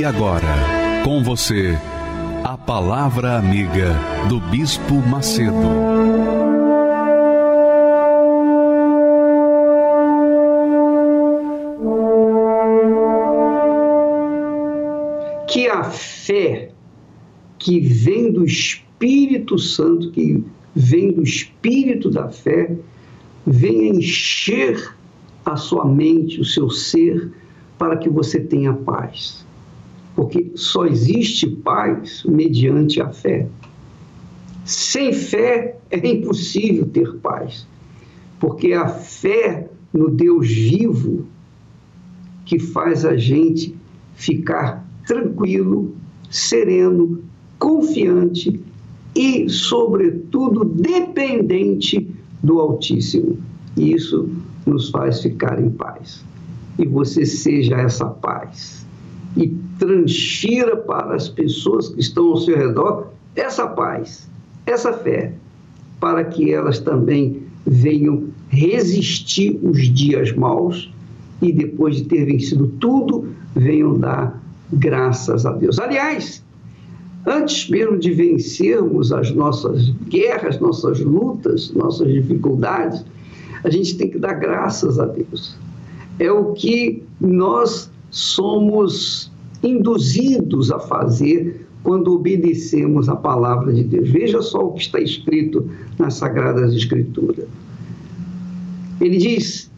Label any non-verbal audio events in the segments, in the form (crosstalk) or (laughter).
E agora, com você, a Palavra Amiga do Bispo Macedo. Que a fé que vem do Espírito Santo, que vem do Espírito da fé, venha encher a sua mente, o seu ser, para que você tenha paz porque só existe paz mediante a fé. Sem fé é impossível ter paz, porque a fé no Deus vivo que faz a gente ficar tranquilo, sereno, confiante e, sobretudo, dependente do Altíssimo. E isso nos faz ficar em paz. E você seja essa paz e transfira para as pessoas que estão ao seu redor essa paz, essa fé, para que elas também venham resistir os dias maus e depois de ter vencido tudo, venham dar graças a Deus. Aliás, antes mesmo de vencermos as nossas guerras, nossas lutas, nossas dificuldades, a gente tem que dar graças a Deus. É o que nós somos induzidos a fazer quando obedecemos a palavra de Deus. Veja só o que está escrito nas Sagradas Escrituras. Ele diz: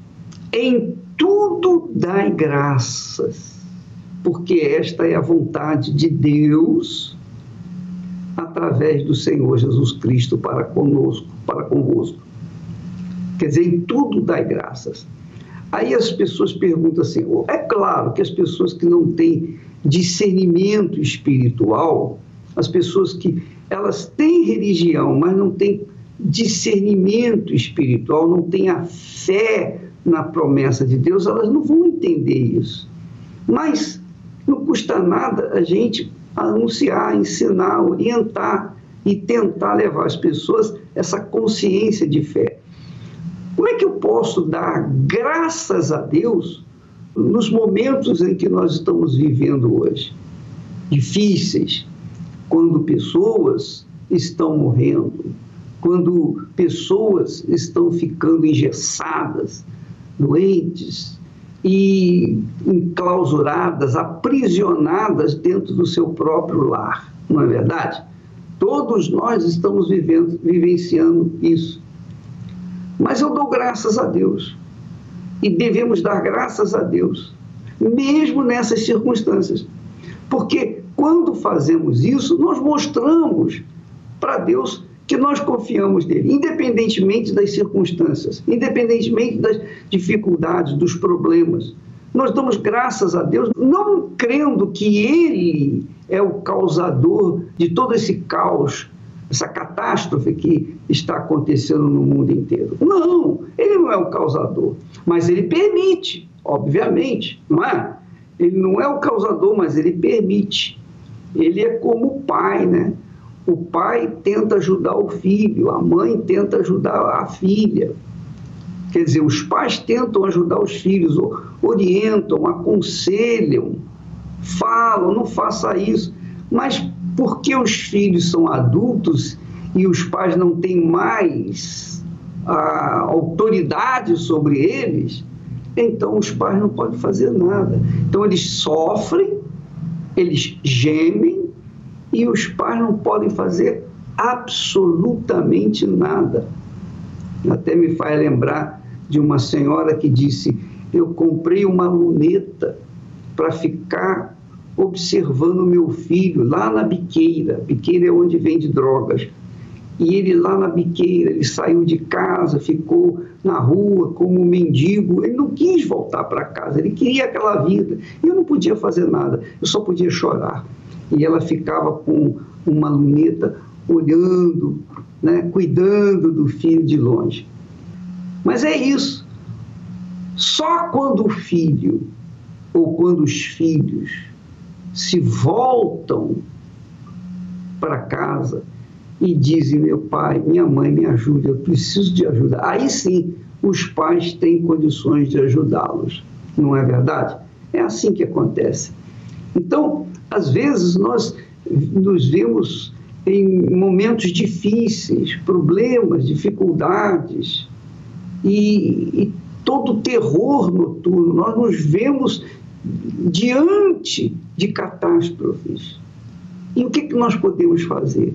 em tudo dai graças, porque esta é a vontade de Deus através do Senhor Jesus Cristo para conosco, para convosco. Quer dizer, em tudo dai graças. Aí as pessoas perguntam assim: é claro que as pessoas que não têm discernimento espiritual, as pessoas que elas têm religião, mas não têm discernimento espiritual, não têm a fé na promessa de Deus, elas não vão entender isso. Mas não custa nada a gente anunciar, ensinar, orientar e tentar levar as pessoas essa consciência de fé. Como é que eu posso dar graças a Deus nos momentos em que nós estamos vivendo hoje? Difíceis, quando pessoas estão morrendo, quando pessoas estão ficando engessadas, doentes e enclausuradas, aprisionadas dentro do seu próprio lar, não é verdade? Todos nós estamos vivendo, vivenciando isso. Mas eu dou graças a Deus. E devemos dar graças a Deus, mesmo nessas circunstâncias. Porque quando fazemos isso, nós mostramos para Deus que nós confiamos nele, independentemente das circunstâncias, independentemente das dificuldades, dos problemas. Nós damos graças a Deus, não crendo que Ele é o causador de todo esse caos essa catástrofe que está acontecendo no mundo inteiro. Não, ele não é o causador, mas ele permite, obviamente, não é? Ele não é o causador, mas ele permite. Ele é como o pai, né? O pai tenta ajudar o filho, a mãe tenta ajudar a filha. Quer dizer, os pais tentam ajudar os filhos, orientam, aconselham, falam, não faça isso. Mas porque os filhos são adultos e os pais não têm mais a autoridade sobre eles, então os pais não podem fazer nada. Então eles sofrem, eles gemem e os pais não podem fazer absolutamente nada. Até me faz lembrar de uma senhora que disse: Eu comprei uma luneta para ficar observando meu filho lá na biqueira. Biqueira é onde vende drogas. e ele lá na biqueira, ele saiu de casa, ficou na rua como um mendigo, ele não quis voltar para casa, ele queria aquela vida. E eu não podia fazer nada, eu só podia chorar. E ela ficava com uma luneta olhando, né, cuidando do filho de longe. Mas é isso. Só quando o filho ou quando os filhos se voltam para casa e dizem: Meu pai, minha mãe, me ajude, eu preciso de ajuda. Aí sim, os pais têm condições de ajudá-los. Não é verdade? É assim que acontece. Então, às vezes, nós nos vemos em momentos difíceis, problemas, dificuldades e, e todo terror noturno. Nós nos vemos diante de catástrofes. E o que, que nós podemos fazer?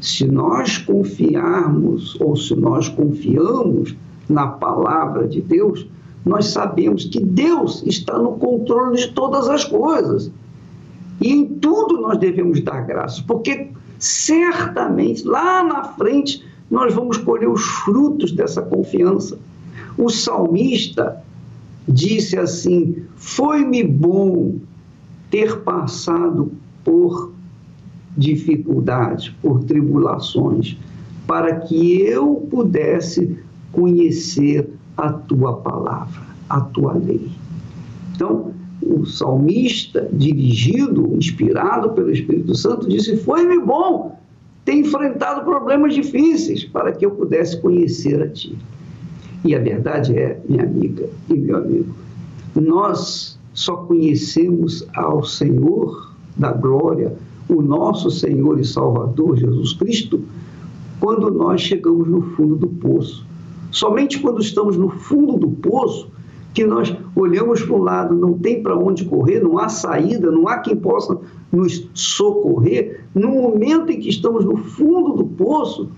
Se nós confiarmos ou se nós confiamos na palavra de Deus, nós sabemos que Deus está no controle de todas as coisas. E em tudo nós devemos dar graças, porque certamente lá na frente nós vamos colher os frutos dessa confiança. O salmista disse assim: Foi-me bom ter passado por dificuldades, por tribulações, para que eu pudesse conhecer a tua palavra, a tua lei. Então, o salmista, dirigido, inspirado pelo Espírito Santo, disse: Foi-me bom ter enfrentado problemas difíceis para que eu pudesse conhecer a ti. E a verdade é, minha amiga e meu amigo, nós só conhecemos ao Senhor da glória, o nosso Senhor e Salvador Jesus Cristo, quando nós chegamos no fundo do poço. Somente quando estamos no fundo do poço que nós olhamos para um lado, não tem para onde correr, não há saída, não há quem possa nos socorrer. No momento em que estamos no fundo do poço,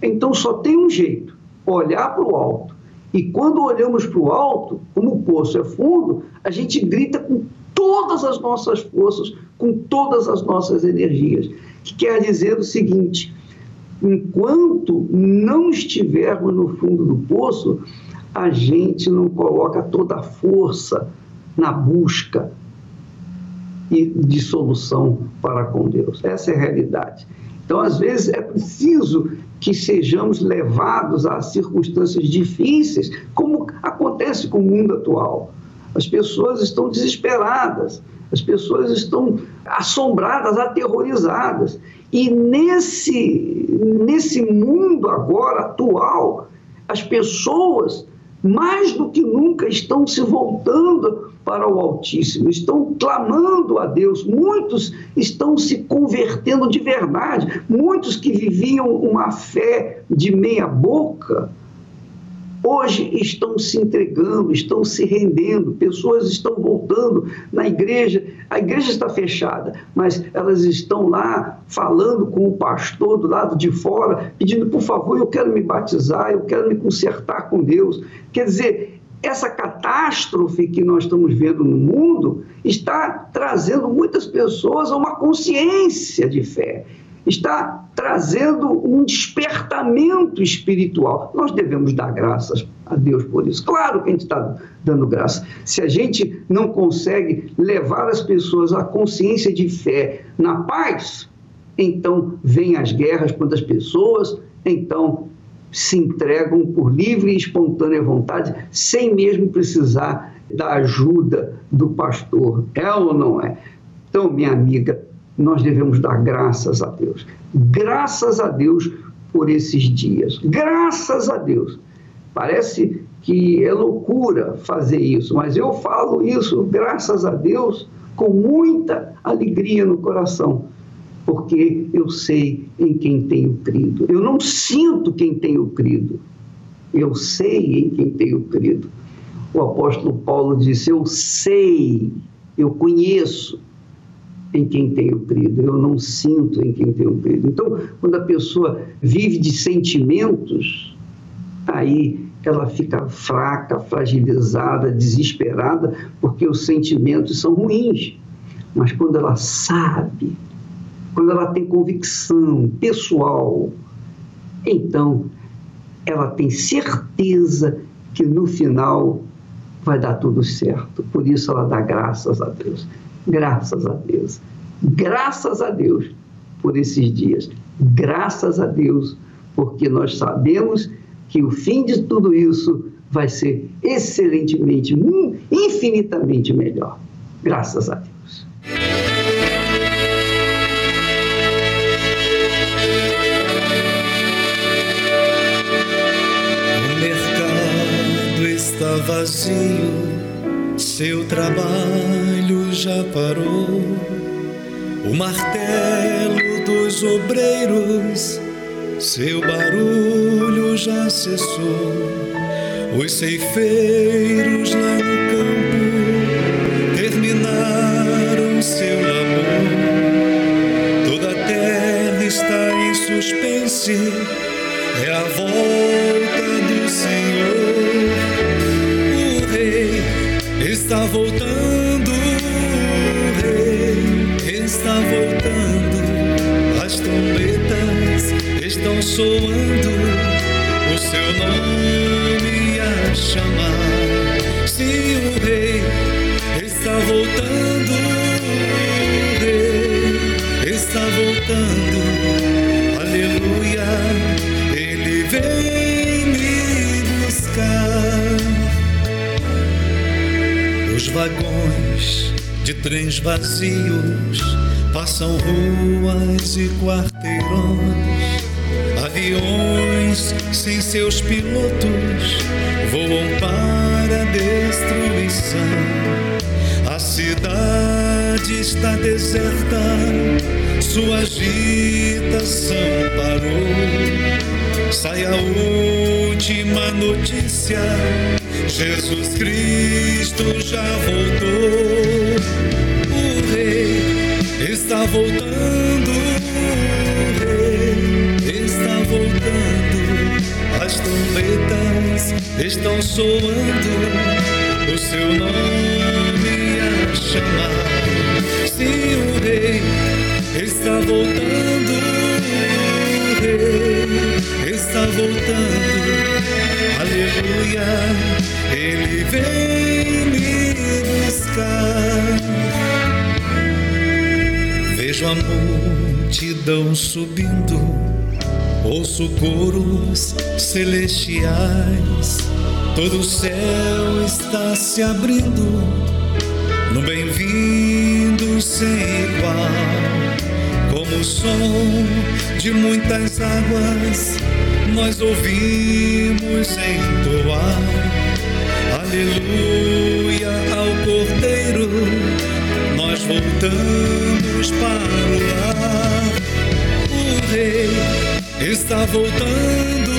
então só tem um jeito: olhar para o alto. E quando olhamos para o alto, como o poço é fundo, a gente grita com todas as nossas forças, com todas as nossas energias. Que quer dizer o seguinte: enquanto não estivermos no fundo do poço, a gente não coloca toda a força na busca de solução para com Deus. Essa é a realidade. Então, às vezes, é preciso que sejamos levados a circunstâncias difíceis, como acontece com o mundo atual. As pessoas estão desesperadas, as pessoas estão assombradas, aterrorizadas. E nesse, nesse mundo agora atual, as pessoas mais do que nunca estão se voltando para o Altíssimo, estão clamando a Deus, muitos estão se convertendo de verdade, muitos que viviam uma fé de meia boca, hoje estão se entregando, estão se rendendo, pessoas estão voltando na igreja. A igreja está fechada, mas elas estão lá falando com o pastor do lado de fora, pedindo, por favor, eu quero me batizar, eu quero me consertar com Deus. Quer dizer, essa catástrofe que nós estamos vendo no mundo está trazendo muitas pessoas a uma consciência de fé está trazendo um despertamento espiritual. Nós devemos dar graças a Deus por isso. Claro que a gente está dando graça. Se a gente não consegue levar as pessoas à consciência de fé na paz, então vêm as guerras quando as pessoas então se entregam por livre e espontânea vontade, sem mesmo precisar da ajuda do pastor. É ou não é? Então, minha amiga, nós devemos dar graças a Deus. Graças a Deus por esses dias. Graças a Deus. Parece que é loucura fazer isso, mas eu falo isso, graças a Deus, com muita alegria no coração, porque eu sei em quem tenho crido. Eu não sinto quem tenho crido, eu sei em quem tenho crido. O apóstolo Paulo disse: Eu sei, eu conheço em quem tenho crido, eu não sinto em quem tenho crido. Então, quando a pessoa vive de sentimentos, aí ela fica fraca, fragilizada, desesperada, porque os sentimentos são ruins. Mas quando ela sabe, quando ela tem convicção pessoal então ela tem certeza que no final vai dar tudo certo. Por isso ela dá graças a Deus. Graças a Deus. Graças a Deus por esses dias. Graças a Deus, porque nós sabemos que o fim de tudo isso vai ser excelentemente, infinitamente melhor. Graças a Deus. Vazio, seu trabalho já parou. O martelo dos obreiros, seu barulho já cessou os ceifeiros lá no campo terminaram seu labor. Toda a terra está em suspense, é a volta voltando, o Rei está voltando. As trombetas estão soando, o seu nome vagões de trens vazios passam ruas e quarteirões aviões sem seus pilotos voam para a destruição. A cidade está deserta, sua agitação parou. Sai a última notícia: Jesus Cristo já voltou. O Rei está voltando. O Rei está voltando. As trombetas estão soando o seu nome a chamar. Se o rei está voltando, o rei está voltando, aleluia, ele vem me buscar. Vejo a multidão subindo Ouço coros celestiais, todo o céu está se abrindo, no bem-vindo sem igual, como o som de muitas águas, nós ouvimos entoar, aleluia ao Cordeiro, nós voltamos para o lar, o Rei Está voltando,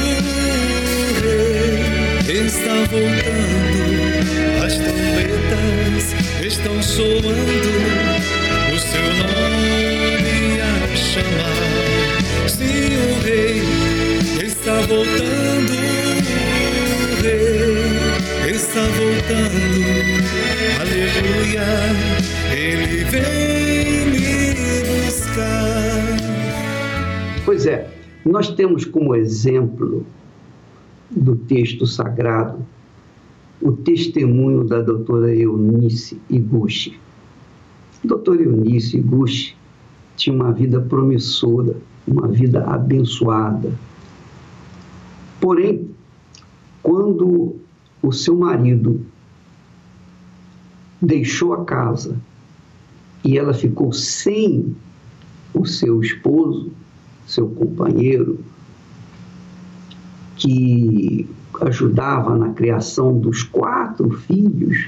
rei, está voltando. As trombetas estão soando, o seu nome a chamar. Sim, o rei está voltando, está voltando. Aleluia, ele vem me buscar. Pois é, nós temos como exemplo do texto sagrado o testemunho da doutora Eunice Iguchi. Doutora Eunice Iguchi tinha uma vida promissora, uma vida abençoada. Porém, quando o seu marido deixou a casa e ela ficou sem o seu esposo, seu companheiro, que ajudava na criação dos quatro filhos,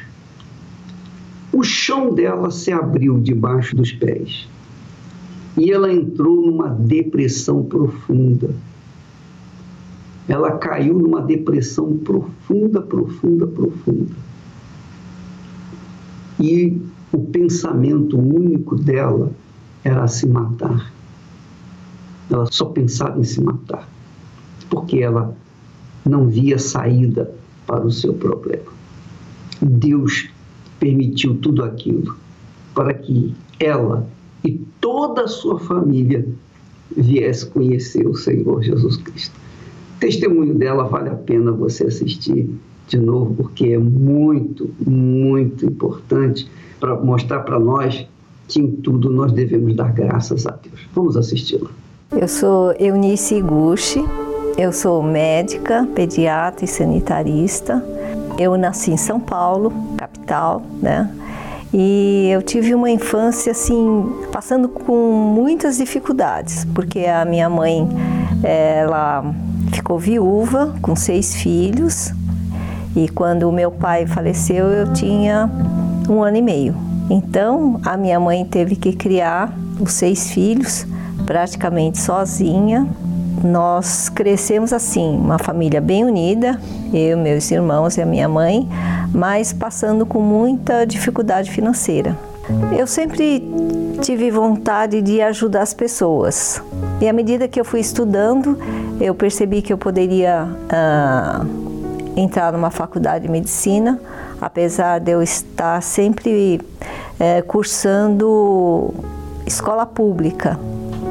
o chão dela se abriu debaixo dos pés e ela entrou numa depressão profunda. Ela caiu numa depressão profunda, profunda, profunda. E o pensamento único dela era se matar ela só pensava em se matar, porque ela não via saída para o seu problema. Deus permitiu tudo aquilo para que ela e toda a sua família viesse conhecer o Senhor Jesus Cristo. Testemunho dela vale a pena você assistir de novo, porque é muito, muito importante para mostrar para nós que em tudo nós devemos dar graças a Deus. Vamos assisti-la. Eu sou Eunice Iguchi, eu sou médica, pediatra e sanitarista. Eu nasci em São Paulo, capital, né? E eu tive uma infância assim, passando com muitas dificuldades, porque a minha mãe, ela ficou viúva com seis filhos, e quando o meu pai faleceu, eu tinha um ano e meio. Então, a minha mãe teve que criar os seis filhos praticamente sozinha. Nós crescemos assim, uma família bem unida, eu, meus irmãos e a minha mãe, mas passando com muita dificuldade financeira. Eu sempre tive vontade de ajudar as pessoas. E à medida que eu fui estudando, eu percebi que eu poderia ah, entrar numa faculdade de medicina, apesar de eu estar sempre é, cursando escola pública.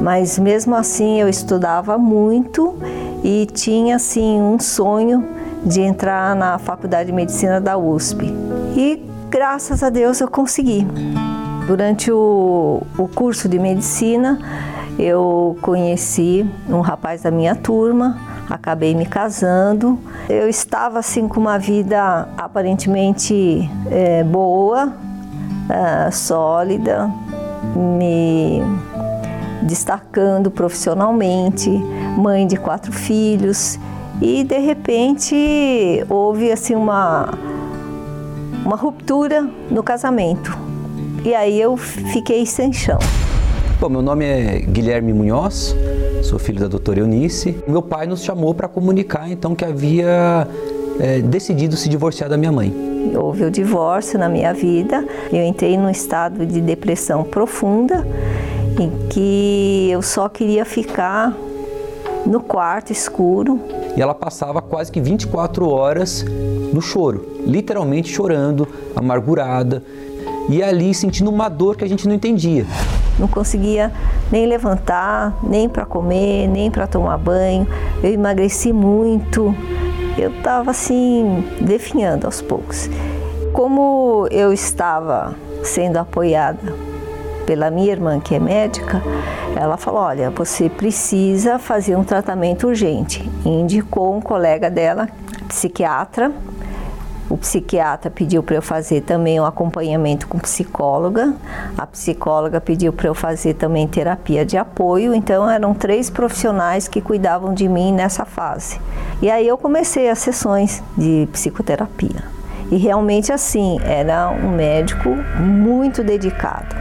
Mas mesmo assim eu estudava muito e tinha assim um sonho de entrar na faculdade de medicina da USP. E graças a Deus eu consegui. Durante o, o curso de medicina, eu conheci um rapaz da minha turma acabei me casando. Eu estava assim com uma vida aparentemente é, boa, é, sólida, me destacando profissionalmente, mãe de quatro filhos e de repente houve assim uma uma ruptura no casamento e aí eu fiquei sem chão. Bom, meu nome é Guilherme Munhoz, sou filho da doutora Eunice. Meu pai nos chamou para comunicar então que havia é, decidido se divorciar da minha mãe. Houve o divórcio na minha vida, eu entrei num estado de depressão profunda, em que eu só queria ficar no quarto escuro. E ela passava quase que 24 horas no choro, literalmente chorando, amargurada, e ali sentindo uma dor que a gente não entendia não conseguia nem levantar, nem para comer, nem para tomar banho. Eu emagreci muito. Eu estava assim, definhando aos poucos. Como eu estava sendo apoiada pela minha irmã, que é médica, ela falou: Olha, você precisa fazer um tratamento urgente. E indicou um colega dela, psiquiatra, o psiquiatra pediu para eu fazer também um acompanhamento com psicóloga. A psicóloga pediu para eu fazer também terapia de apoio. Então eram três profissionais que cuidavam de mim nessa fase. E aí eu comecei as sessões de psicoterapia. E realmente assim, era um médico muito dedicado.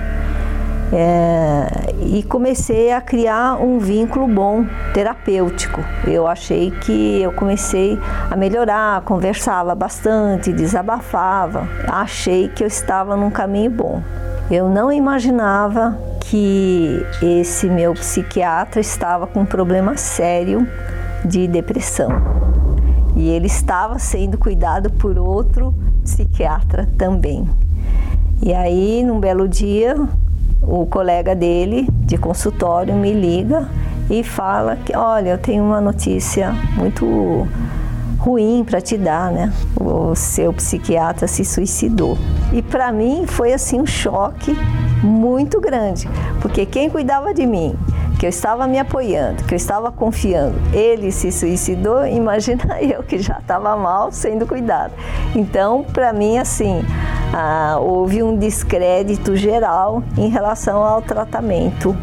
É, e comecei a criar um vínculo bom, terapêutico. Eu achei que eu comecei a melhorar, conversava bastante, desabafava. Achei que eu estava num caminho bom. Eu não imaginava que esse meu psiquiatra estava com um problema sério de depressão. E ele estava sendo cuidado por outro psiquiatra também. E aí, num belo dia, o colega dele de consultório me liga e fala que, olha, eu tenho uma notícia muito ruim para te dar, né? O seu psiquiatra se suicidou. E para mim foi assim um choque muito grande, porque quem cuidava de mim, que eu estava me apoiando, que eu estava confiando, ele se suicidou, (laughs) imagina eu que já estava mal sendo cuidado. Então, para mim assim, ah, houve um descrédito geral em relação ao tratamento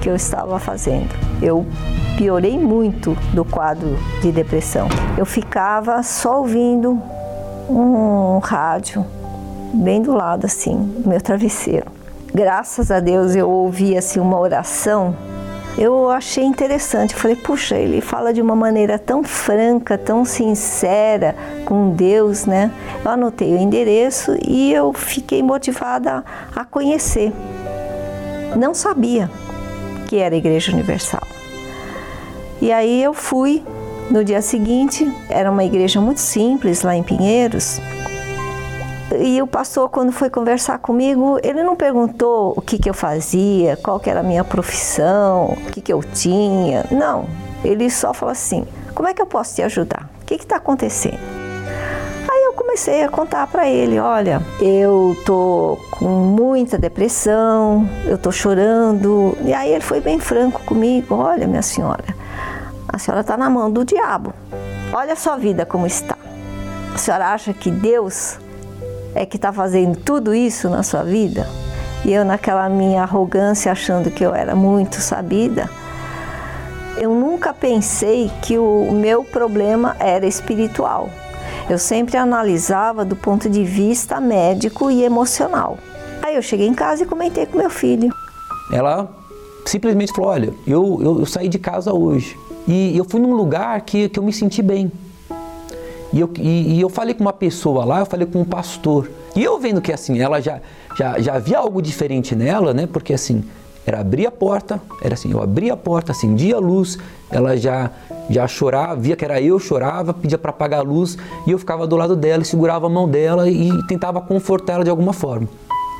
que eu estava fazendo. Eu piorei muito do quadro de depressão. Eu ficava só ouvindo um rádio bem do lado assim, do meu travesseiro. Graças a Deus eu ouvi assim uma oração eu achei interessante. falei, puxa, ele fala de uma maneira tão franca, tão sincera com Deus, né? Eu anotei o endereço e eu fiquei motivada a conhecer. Não sabia que era Igreja Universal. E aí eu fui no dia seguinte, era uma igreja muito simples lá em Pinheiros, e o pastor, quando foi conversar comigo, ele não perguntou o que, que eu fazia, qual que era a minha profissão, o que, que eu tinha. Não. Ele só falou assim: Como é que eu posso te ajudar? O que está acontecendo? Aí eu comecei a contar para ele: Olha, eu tô com muita depressão, eu tô chorando. E aí ele foi bem franco comigo: Olha, minha senhora, a senhora está na mão do diabo. Olha a sua vida como está. A senhora acha que Deus é que está fazendo tudo isso na sua vida? E eu, naquela minha arrogância, achando que eu era muito sabida, eu nunca pensei que o meu problema era espiritual. Eu sempre analisava do ponto de vista médico e emocional. Aí eu cheguei em casa e comentei com meu filho. Ela simplesmente falou: Olha, eu, eu, eu saí de casa hoje e eu fui num lugar que, que eu me senti bem. E eu, e, e eu falei com uma pessoa lá, eu falei com um pastor. E eu vendo que assim, ela já, já, já havia algo diferente nela, né? Porque assim, era abrir a porta, era assim, eu abria a porta, acendia a luz, ela já já chorava, via que era eu, chorava, pedia para apagar a luz e eu ficava do lado dela e segurava a mão dela e tentava confortá-la de alguma forma.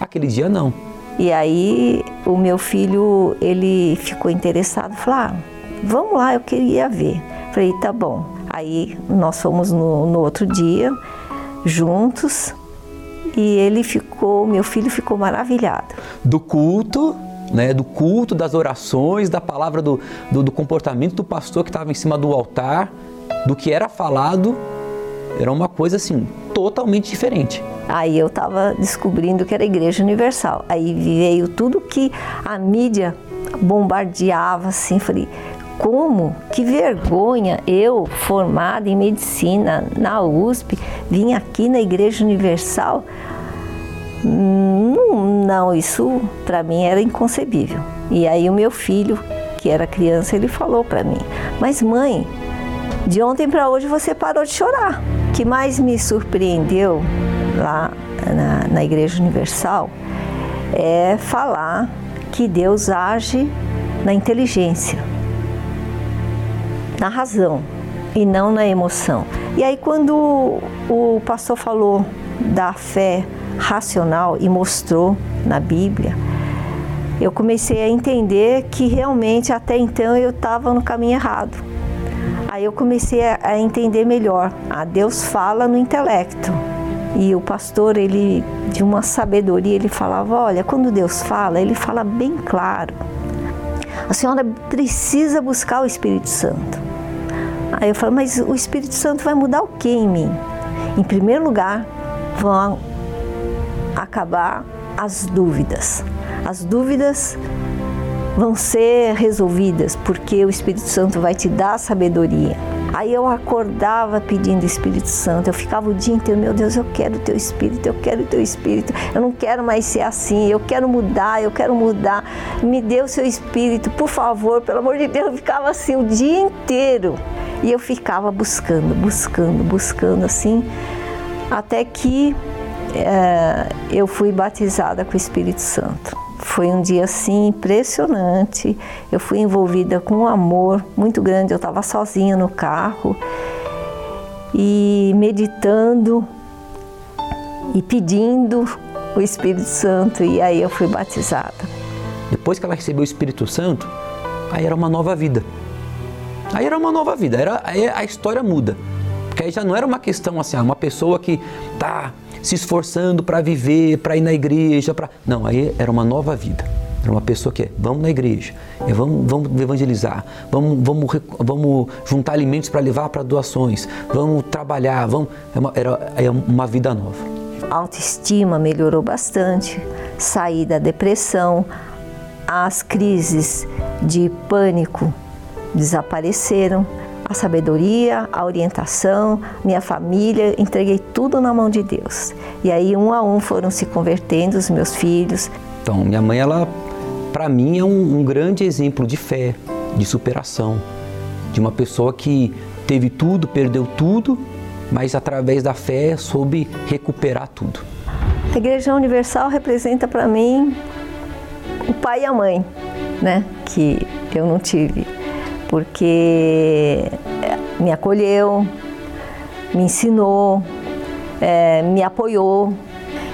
Aquele dia não. E aí o meu filho, ele ficou interessado, falou: ah, vamos lá, eu queria ver. Falei, tá bom. Aí nós fomos no, no outro dia, juntos, e ele ficou, meu filho ficou maravilhado. Do culto, né, do culto, das orações, da palavra, do, do, do comportamento do pastor que estava em cima do altar, do que era falado, era uma coisa assim, totalmente diferente. Aí eu estava descobrindo que era Igreja Universal. Aí veio tudo que a mídia bombardeava, assim, falei, como, que vergonha eu, formada em medicina na USP, vim aqui na Igreja Universal. Não, não isso para mim era inconcebível. E aí o meu filho, que era criança, ele falou para mim: Mas mãe, de ontem para hoje você parou de chorar. O que mais me surpreendeu lá na, na Igreja Universal é falar que Deus age na inteligência na razão e não na emoção. E aí, quando o pastor falou da fé racional e mostrou na Bíblia, eu comecei a entender que realmente até então eu estava no caminho errado. Aí eu comecei a entender melhor. Ah, Deus fala no intelecto. E o pastor, ele de uma sabedoria, ele falava: "Olha, quando Deus fala, ele fala bem claro. A senhora precisa buscar o Espírito Santo. Aí eu falo, mas o Espírito Santo vai mudar o que em mim? Em primeiro lugar, vão acabar as dúvidas. As dúvidas vão ser resolvidas porque o Espírito Santo vai te dar sabedoria. Aí eu acordava pedindo Espírito Santo, eu ficava o dia inteiro, meu Deus, eu quero o teu Espírito, eu quero o teu Espírito, eu não quero mais ser assim, eu quero mudar, eu quero mudar, me dê o seu Espírito, por favor, pelo amor de Deus, eu ficava assim o dia inteiro. E eu ficava buscando, buscando, buscando assim, até que é, eu fui batizada com o Espírito Santo. Foi um dia assim impressionante. Eu fui envolvida com um amor muito grande. Eu estava sozinha no carro e meditando e pedindo o Espírito Santo e aí eu fui batizada. Depois que ela recebeu o Espírito Santo, aí era uma nova vida. Aí era uma nova vida, era, a história muda. Porque aí já não era uma questão assim, ah, uma pessoa que tá se esforçando para viver, para ir na igreja, para não, aí era uma nova vida. Era uma pessoa que é, vamos na igreja, é, vamos, vamos evangelizar, vamos, vamos, vamos juntar alimentos para levar para doações, vamos trabalhar, vamos, é uma, era é uma vida nova. A autoestima melhorou bastante, saí da depressão, as crises de pânico desapareceram. A sabedoria, a orientação, minha família, entreguei tudo na mão de Deus. E aí, um a um, foram se convertendo os meus filhos. Então, minha mãe, ela, para mim, é um, um grande exemplo de fé, de superação, de uma pessoa que teve tudo, perdeu tudo, mas através da fé soube recuperar tudo. A Igreja Universal representa para mim o pai e a mãe, né, que eu não tive porque me acolheu, me ensinou, é, me apoiou.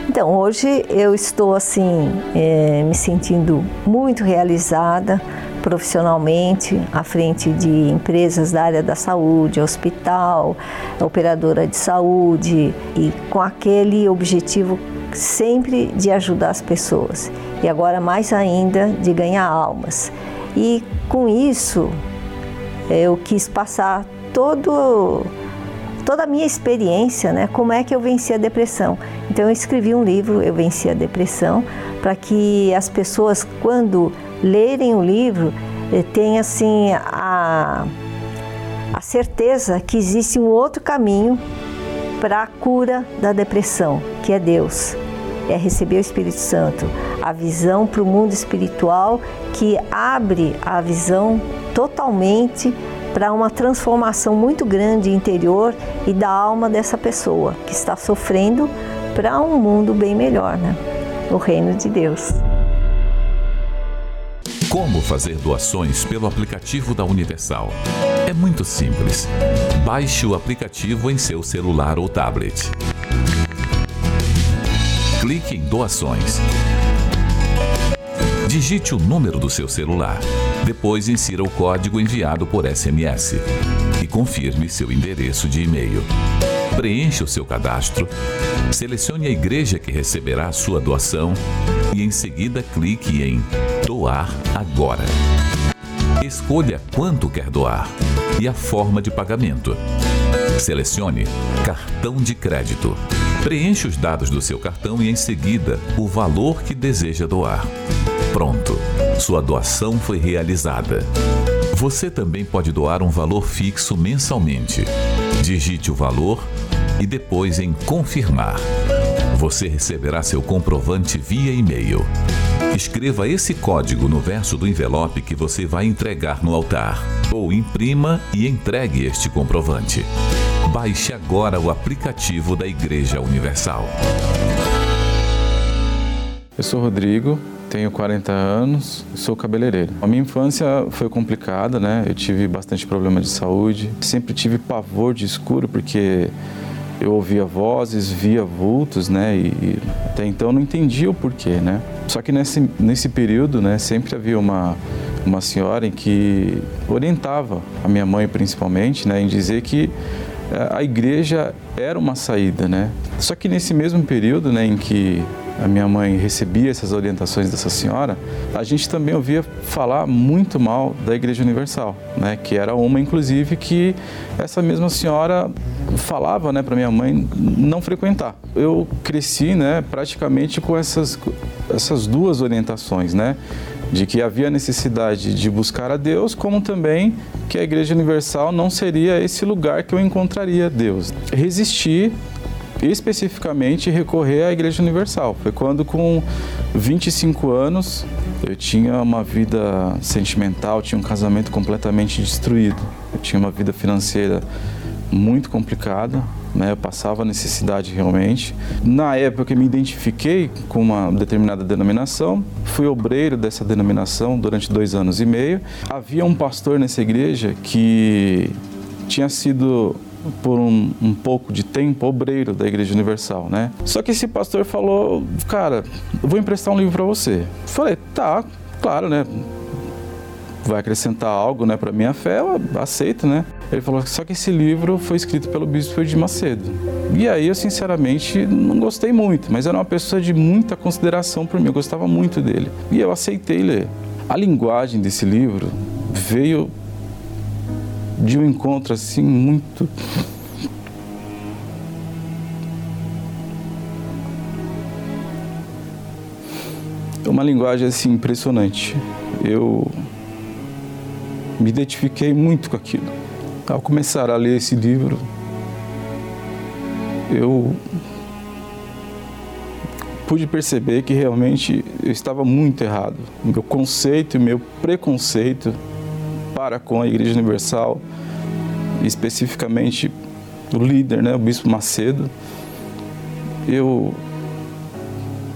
Então hoje eu estou assim é, me sentindo muito realizada profissionalmente à frente de empresas da área da saúde, hospital, operadora de saúde e com aquele objetivo sempre de ajudar as pessoas e agora mais ainda de ganhar almas. E com isso eu quis passar todo toda a minha experiência, né, como é que eu venci a depressão. Então eu escrevi um livro, Eu Venci a Depressão, para que as pessoas quando lerem o livro eh, tenham assim a, a certeza que existe um outro caminho para a cura da depressão, que é Deus é receber o Espírito Santo, a visão para o mundo espiritual que abre a visão totalmente para uma transformação muito grande interior e da alma dessa pessoa que está sofrendo para um mundo bem melhor, né? O reino de Deus. Como fazer doações pelo aplicativo da Universal? É muito simples. Baixe o aplicativo em seu celular ou tablet clique em Doações. Digite o número do seu celular. Depois insira o código enviado por SMS e confirme seu endereço de e-mail. Preencha o seu cadastro, selecione a igreja que receberá a sua doação e em seguida clique em Doar Agora. Escolha quanto quer doar e a forma de pagamento. Selecione Cartão de Crédito. Preencha os dados do seu cartão e em seguida o valor que deseja doar. Pronto, sua doação foi realizada. Você também pode doar um valor fixo mensalmente. Digite o valor e depois em confirmar. Você receberá seu comprovante via e-mail. Escreva esse código no verso do envelope que você vai entregar no altar, ou imprima e entregue este comprovante. Baixe agora o aplicativo da Igreja Universal. Eu sou Rodrigo, tenho 40 anos, sou cabeleireiro. A minha infância foi complicada, né? Eu tive bastante problema de saúde, sempre tive pavor de escuro porque eu ouvia vozes, via vultos, né? E até então não entendia o porquê, né? Só que nesse, nesse período, né, sempre havia uma, uma senhora em que orientava a minha mãe principalmente, né, em dizer que a igreja era uma saída, né? Só que nesse mesmo período, né, em que a minha mãe recebia essas orientações dessa senhora, a gente também ouvia falar muito mal da Igreja Universal, né? Que era uma, inclusive, que essa mesma senhora falava, né, para minha mãe não frequentar. Eu cresci, né, praticamente com essas essas duas orientações, né? De que havia necessidade de buscar a Deus, como também que a Igreja Universal não seria esse lugar que eu encontraria Deus. Resistir especificamente recorrer à Igreja Universal. Foi quando com 25 anos eu tinha uma vida sentimental, tinha um casamento completamente destruído. Eu tinha uma vida financeira muito complicada, né? Eu passava necessidade realmente. Na época eu me identifiquei com uma determinada denominação, fui obreiro dessa denominação durante dois anos e meio. Havia um pastor nessa igreja que tinha sido por um, um, pouco de tempo obreiro da Igreja Universal, né? Só que esse pastor falou, cara, vou emprestar um livro para você. Falei, tá, claro, né? Vai acrescentar algo, né, para minha fé, aceito, né? Ele falou só que esse livro foi escrito pelo bispo de Macedo. E aí eu sinceramente não gostei muito, mas era uma pessoa de muita consideração por mim, eu gostava muito dele. E eu aceitei ler. A linguagem desse livro veio de um encontro assim muito uma linguagem assim impressionante. Eu me identifiquei muito com aquilo. Ao começar a ler esse livro, eu pude perceber que realmente eu estava muito errado. Meu conceito, meu preconceito para com a Igreja Universal, especificamente o líder, né, o Bispo Macedo, eu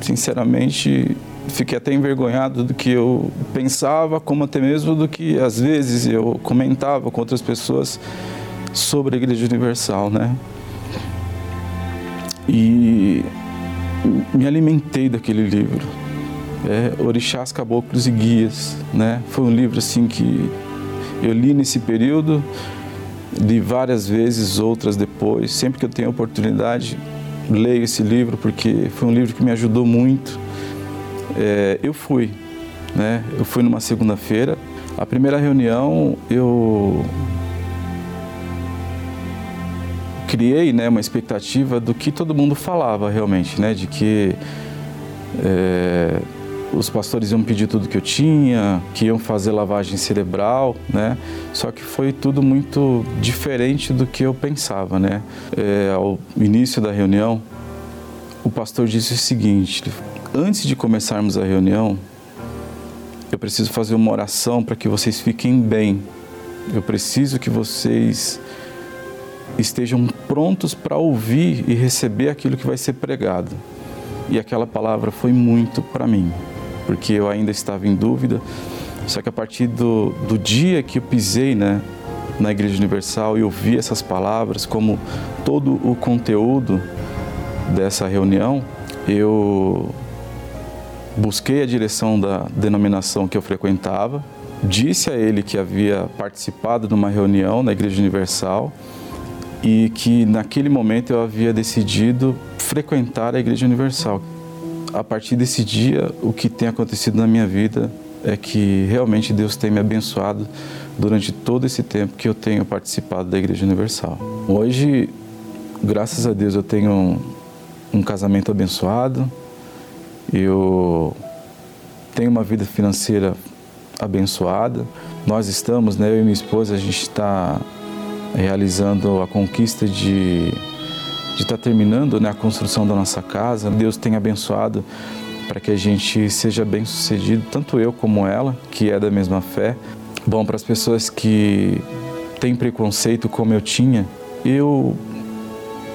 sinceramente fiquei até envergonhado do que eu pensava, como até mesmo do que às vezes eu comentava com outras pessoas sobre a Igreja Universal, né? E me alimentei daquele livro. é, Orixás, Caboclos e Guias, né? Foi um livro assim que eu li nesse período, li várias vezes, outras depois. Sempre que eu tenho oportunidade, leio esse livro porque foi um livro que me ajudou muito. É, eu fui, né? Eu fui numa segunda-feira. A primeira reunião eu criei, né, uma expectativa do que todo mundo falava realmente, né, de que é, os pastores iam pedir tudo que eu tinha, que iam fazer lavagem cerebral, né? Só que foi tudo muito diferente do que eu pensava, né? É, ao início da reunião, o pastor disse o seguinte: antes de começarmos a reunião, eu preciso fazer uma oração para que vocês fiquem bem. Eu preciso que vocês estejam prontos para ouvir e receber aquilo que vai ser pregado. E aquela palavra foi muito para mim porque eu ainda estava em dúvida. Só que a partir do, do dia que eu pisei né, na Igreja Universal e ouvi essas palavras, como todo o conteúdo dessa reunião, eu busquei a direção da denominação que eu frequentava, disse a ele que havia participado de uma reunião na Igreja Universal e que naquele momento eu havia decidido frequentar a Igreja Universal a partir desse dia, o que tem acontecido na minha vida é que realmente Deus tem me abençoado durante todo esse tempo que eu tenho participado da Igreja Universal. Hoje, graças a Deus, eu tenho um, casamento abençoado, eu tenho uma vida financeira abençoada. Nós estamos, né, eu e minha esposa, a gente está realizando a conquista de de estar tá terminando né, a construção da nossa casa. Deus tem abençoado para que a gente seja bem sucedido, tanto eu como ela, que é da mesma fé. Bom, para as pessoas que têm preconceito como eu tinha, eu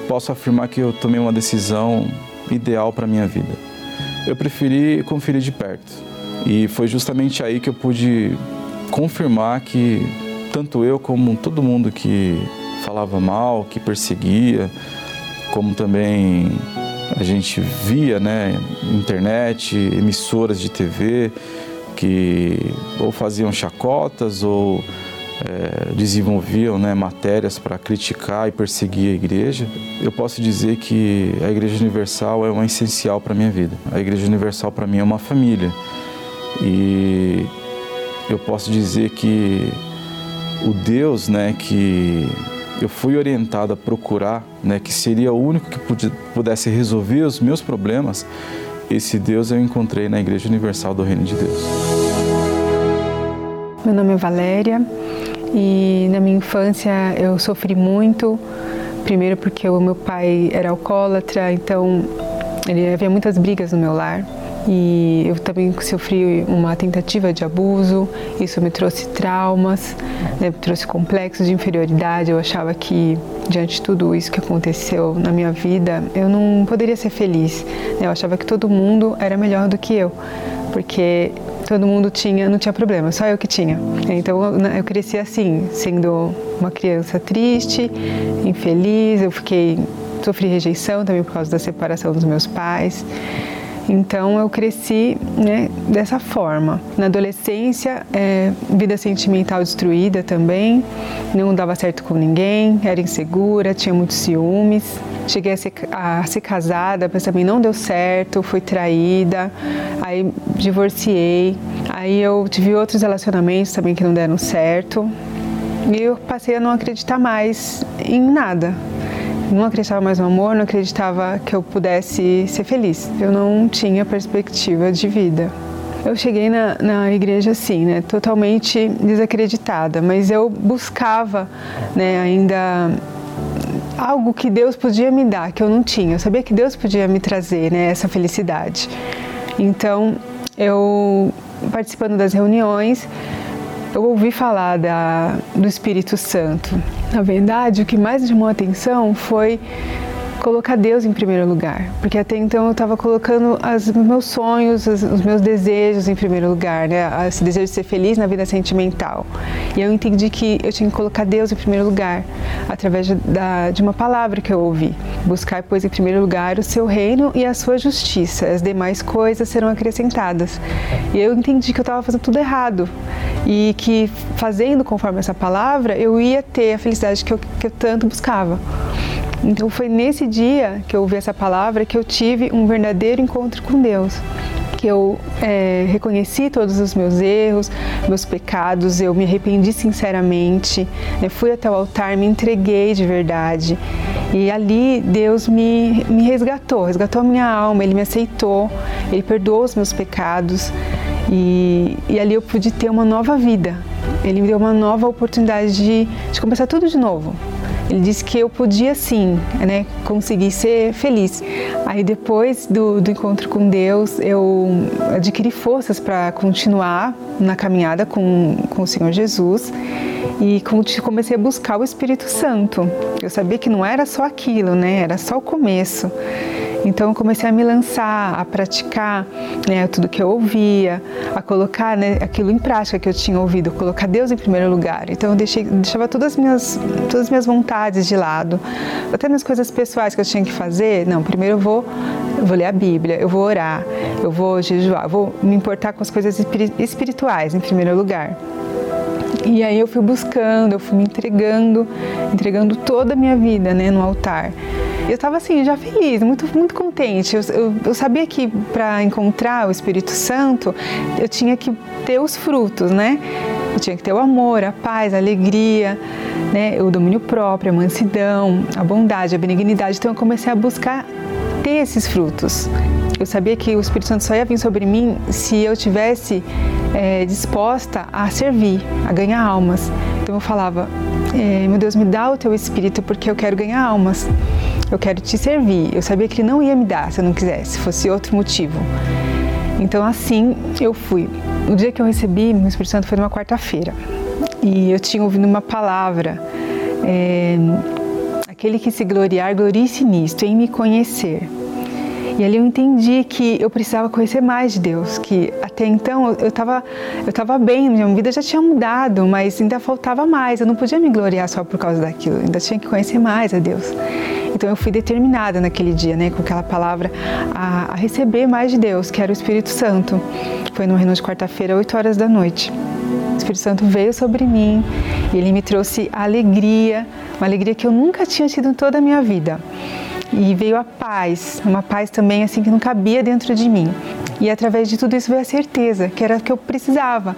posso afirmar que eu tomei uma decisão ideal para a minha vida. Eu preferi conferir de perto. E foi justamente aí que eu pude confirmar que tanto eu como todo mundo que falava mal, que perseguia, como também a gente via, né, internet, emissoras de TV que ou faziam chacotas ou é, desenvolviam né, matérias para criticar e perseguir a igreja, eu posso dizer que a Igreja Universal é uma essencial para a minha vida. A Igreja Universal para mim é uma família. E eu posso dizer que o Deus né, que eu fui orientado a procurar, né, que seria o único que pudesse resolver os meus problemas, esse Deus eu encontrei na Igreja Universal do Reino de Deus. Meu nome é Valéria e na minha infância eu sofri muito, primeiro porque o meu pai era alcoólatra, então ele havia muitas brigas no meu lar e eu também sofri uma tentativa de abuso. Isso me trouxe traumas, né, me trouxe complexos de inferioridade. Eu achava que diante de tudo isso que aconteceu na minha vida, eu não poderia ser feliz. Né. Eu achava que todo mundo era melhor do que eu, porque todo mundo tinha, não tinha problema, só eu que tinha. Então eu, eu cresci assim, sendo uma criança triste, infeliz. Eu fiquei sofri rejeição também por causa da separação dos meus pais. Então eu cresci né, dessa forma. Na adolescência, é, vida sentimental destruída também, não dava certo com ninguém, era insegura, tinha muitos ciúmes. Cheguei a ser, a ser casada, mas também não deu certo, fui traída, aí divorciei. Aí eu tive outros relacionamentos também que não deram certo. E eu passei a não acreditar mais em nada, não acreditava mais no amor, não acreditava que eu pudesse ser feliz. Eu não tinha perspectiva de vida. Eu cheguei na, na igreja assim, né, totalmente desacreditada, mas eu buscava, né, ainda algo que Deus podia me dar, que eu não tinha. Eu sabia que Deus podia me trazer, né, essa felicidade. Então, eu participando das reuniões, eu ouvi falar da, do Espírito Santo. Na verdade, o que mais chamou a atenção foi colocar Deus em primeiro lugar, porque até então eu estava colocando os meus sonhos, os, os, meus desejos em primeiro lugar, né? Esse desejo de ser feliz na vida sentimental. E eu entendi que eu tinha que colocar Deus em primeiro lugar, através de, da, de uma palavra que eu ouvi. Buscar, pois, em primeiro lugar o seu reino e a sua justiça. As demais coisas serão acrescentadas. E eu entendi que eu estava fazendo tudo errado e que fazendo conforme essa palavra eu ia ter a felicidade que eu, que eu tanto buscava. Então foi nesse dia que eu ouvi essa palavra que eu tive um verdadeiro encontro com Deus que eu é, reconheci todos os meus erros, meus pecados, eu me arrependi sinceramente, né? fui até o altar, me entreguei de verdade. E ali Deus me, me resgatou, resgatou a minha alma, Ele me aceitou, Ele perdoou os meus pecados e, e ali eu pude ter uma nova vida. Ele me deu uma nova oportunidade de, de começar tudo de novo. Ele disse que eu podia sim, né, conseguir ser feliz. Aí depois do, do encontro com Deus, eu adquiri forças para continuar na caminhada com, com o Senhor Jesus e comecei a buscar o Espírito Santo. Eu sabia que não era só aquilo, né, era só o começo. Então eu comecei a me lançar, a praticar né, tudo que eu ouvia, a colocar né, aquilo em prática que eu tinha ouvido, colocar Deus em primeiro lugar. Então eu deixei, deixava todas as minhas, todas as minhas vontades de lado, até minhas coisas pessoais que eu tinha que fazer. Não, primeiro eu vou, eu vou ler a Bíblia, eu vou orar, eu vou jejuar, eu vou me importar com as coisas espirituais em primeiro lugar. E aí eu fui buscando, eu fui me entregando, entregando toda a minha vida né, no altar. Eu estava assim, já feliz, muito, muito contente. Eu, eu, eu sabia que para encontrar o Espírito Santo, eu tinha que ter os frutos, né? Eu tinha que ter o amor, a paz, a alegria, né? o domínio próprio, a mansidão, a bondade, a benignidade. Então eu comecei a buscar ter esses frutos. Eu sabia que o Espírito Santo só ia vir sobre mim se eu tivesse é, disposta a servir, a ganhar almas. Então eu falava, é, meu Deus, me dá o teu Espírito porque eu quero ganhar almas eu quero te servir. Eu sabia que ele não ia me dar se eu não quisesse, se fosse outro motivo. Então assim eu fui. O dia que eu recebi o Espírito Santo foi numa quarta-feira e eu tinha ouvido uma palavra. É, aquele que se gloriar, glorie-se nisto, em me conhecer. E ali eu entendi que eu precisava conhecer mais de Deus, que até então eu estava eu tava bem, minha vida já tinha mudado, mas ainda faltava mais. Eu não podia me gloriar só por causa daquilo, ainda tinha que conhecer mais a Deus. Então eu fui determinada naquele dia, né, com aquela palavra, a, a receber mais de Deus, que era o Espírito Santo. Foi numa reunião de quarta-feira, 8 horas da noite. O Espírito Santo veio sobre mim e ele me trouxe alegria, uma alegria que eu nunca tinha tido em toda a minha vida e veio a paz, uma paz também assim que não cabia dentro de mim. E através de tudo isso veio a certeza, que era o que eu precisava,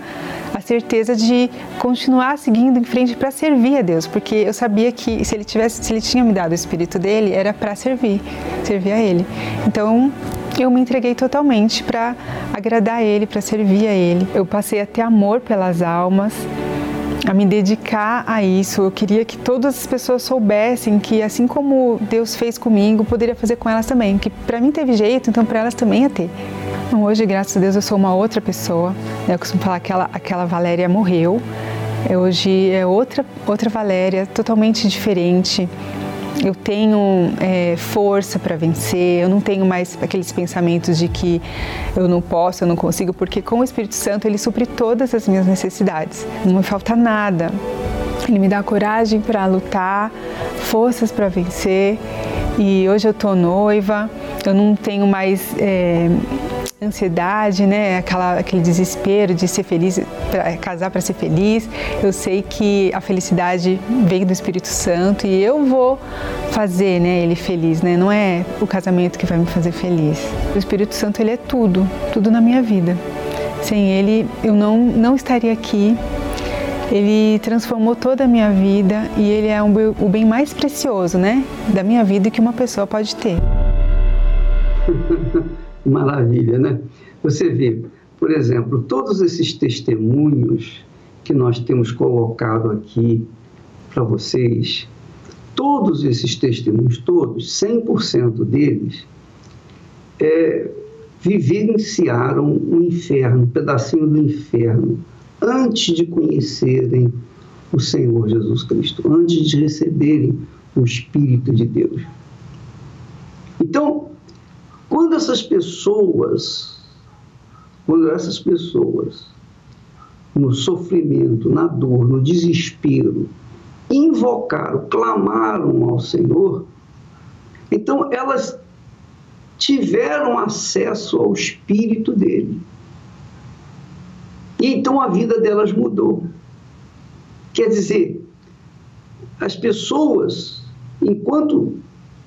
a certeza de continuar seguindo em frente para servir a Deus, porque eu sabia que se ele tivesse, se ele tinha me dado o espírito dele, era para servir, servir a ele. Então, eu me entreguei totalmente para agradar a ele, para servir a ele. Eu passei a ter amor pelas almas, a me dedicar a isso. Eu queria que todas as pessoas soubessem que, assim como Deus fez comigo, poderia fazer com elas também. Que para mim teve jeito, então para elas também ia ter. Então, hoje, graças a Deus, eu sou uma outra pessoa. Eu costumo falar que aquela, aquela Valéria morreu. Hoje é outra, outra Valéria, totalmente diferente eu tenho é, força para vencer, eu não tenho mais aqueles pensamentos de que eu não posso, eu não consigo, porque com o Espírito Santo ele supre todas as minhas necessidades, não me falta nada. Ele me dá coragem para lutar, forças para vencer. E hoje eu tô noiva, eu não tenho mais é, ansiedade, né? Aquela, aquele desespero de ser feliz, pra, casar para ser feliz. Eu sei que a felicidade vem do Espírito Santo e eu vou fazer, né? Ele feliz, né? Não é o casamento que vai me fazer feliz. O Espírito Santo ele é tudo, tudo na minha vida. Sem ele eu não não estaria aqui. Ele transformou toda a minha vida e ele é um, o bem mais precioso, né? Da minha vida que uma pessoa pode ter. (laughs) Maravilha, né? Você vê, por exemplo, todos esses testemunhos que nós temos colocado aqui para vocês, todos esses testemunhos, todos, 100% deles, é, vivenciaram o inferno, um pedacinho do inferno, antes de conhecerem o Senhor Jesus Cristo, antes de receberem o Espírito de Deus. Então, quando essas pessoas, quando essas pessoas, no sofrimento, na dor, no desespero, invocaram, clamaram ao Senhor, então elas tiveram acesso ao Espírito dele. E então a vida delas mudou. Quer dizer, as pessoas, enquanto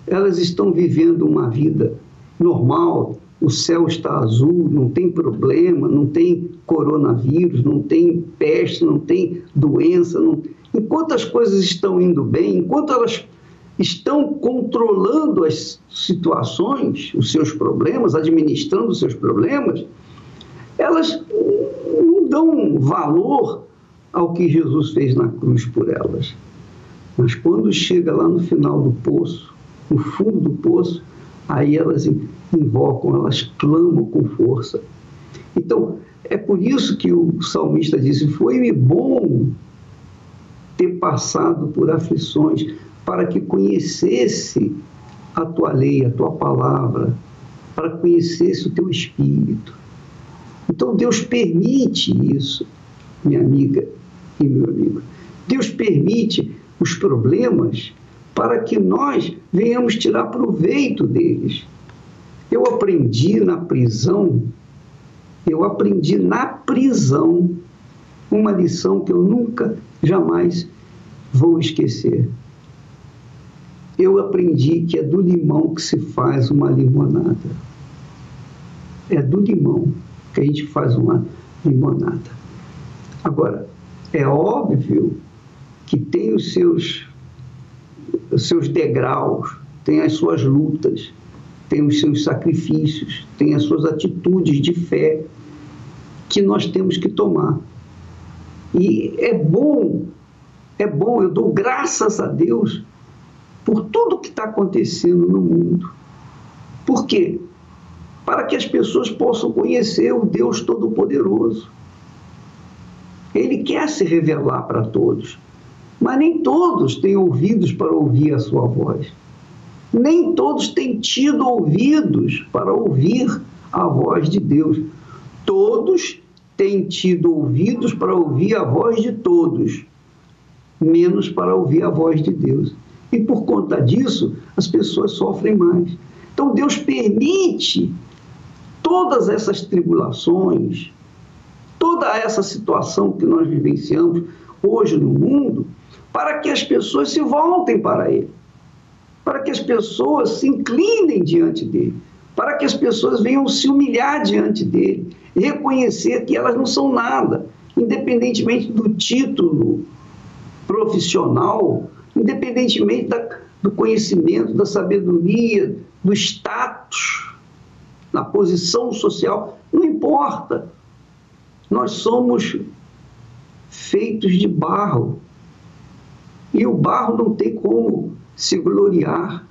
elas estão vivendo uma vida normal, o céu está azul, não tem problema, não tem coronavírus, não tem peste, não tem doença. Não... Enquanto as coisas estão indo bem, enquanto elas estão controlando as situações, os seus problemas, administrando os seus problemas, elas não dão valor ao que Jesus fez na cruz por elas. Mas quando chega lá no final do poço, no fundo do poço, aí elas invocam, elas clamam com força. Então, é por isso que o salmista disse: Foi-me bom ter passado por aflições, para que conhecesse a tua lei, a tua palavra, para que conhecesse o teu espírito. Então, Deus permite isso, minha amiga e meu amigo. Deus permite os problemas para que nós venhamos tirar proveito deles. Eu aprendi na prisão, eu aprendi na prisão uma lição que eu nunca, jamais vou esquecer. Eu aprendi que é do limão que se faz uma limonada. É do limão que a gente faz uma limonada. Agora, é óbvio que tem os seus os seus degraus, tem as suas lutas, tem os seus sacrifícios, tem as suas atitudes de fé que nós temos que tomar. E é bom, é bom, eu dou graças a Deus por tudo que está acontecendo no mundo. Por quê? Para que as pessoas possam conhecer o Deus Todo-Poderoso. Ele quer se revelar para todos. Mas nem todos têm ouvidos para ouvir a sua voz. Nem todos têm tido ouvidos para ouvir a voz de Deus. Todos têm tido ouvidos para ouvir a voz de todos, menos para ouvir a voz de Deus. E por conta disso, as pessoas sofrem mais. Então Deus permite todas essas tribulações, toda essa situação que nós vivenciamos hoje no mundo, para que as pessoas se voltem para Ele, para que as pessoas se inclinem diante dele, para que as pessoas venham se humilhar diante dele, reconhecer que elas não são nada, independentemente do título profissional, independentemente da, do conhecimento, da sabedoria, do status, da posição social, não importa. Nós somos feitos de barro, e o barro não tem como se gloriar.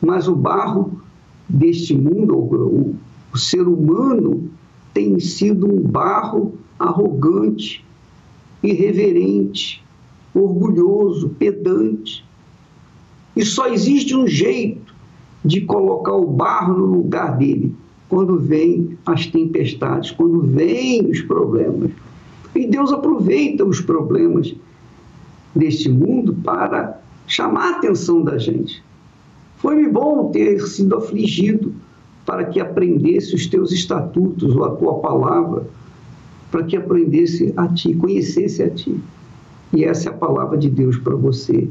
Mas o barro deste mundo, o, o ser humano, tem sido um barro arrogante, irreverente, orgulhoso, pedante. E só existe um jeito de colocar o barro no lugar dele, quando vêm as tempestades, quando vêm os problemas. E Deus aproveita os problemas deste mundo para chamar a atenção da gente. Foi-me bom ter sido afligido para que aprendesse os teus estatutos ou a tua palavra, para que aprendesse a ti, conhecesse a ti. E essa é a palavra de Deus para você,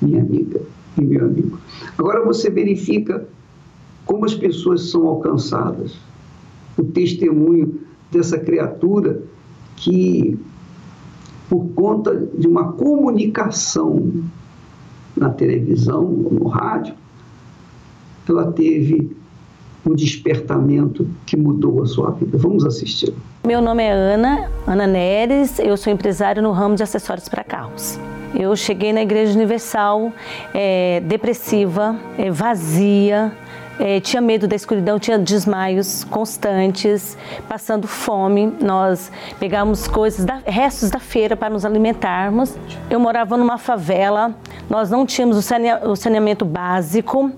minha amiga e meu amigo. Agora você verifica como as pessoas são alcançadas. O testemunho dessa criatura que por conta de uma comunicação na televisão, no rádio, ela teve um despertamento que mudou a sua vida. Vamos assistir. Meu nome é Ana, Ana Neres, eu sou empresária no ramo de acessórios para carros. Eu cheguei na Igreja Universal é, depressiva, é, vazia, é, tinha medo da escuridão, tinha desmaios constantes, passando fome. Nós pegávamos coisas, da, restos da feira para nos alimentarmos. Eu morava numa favela, nós não tínhamos o saneamento básico.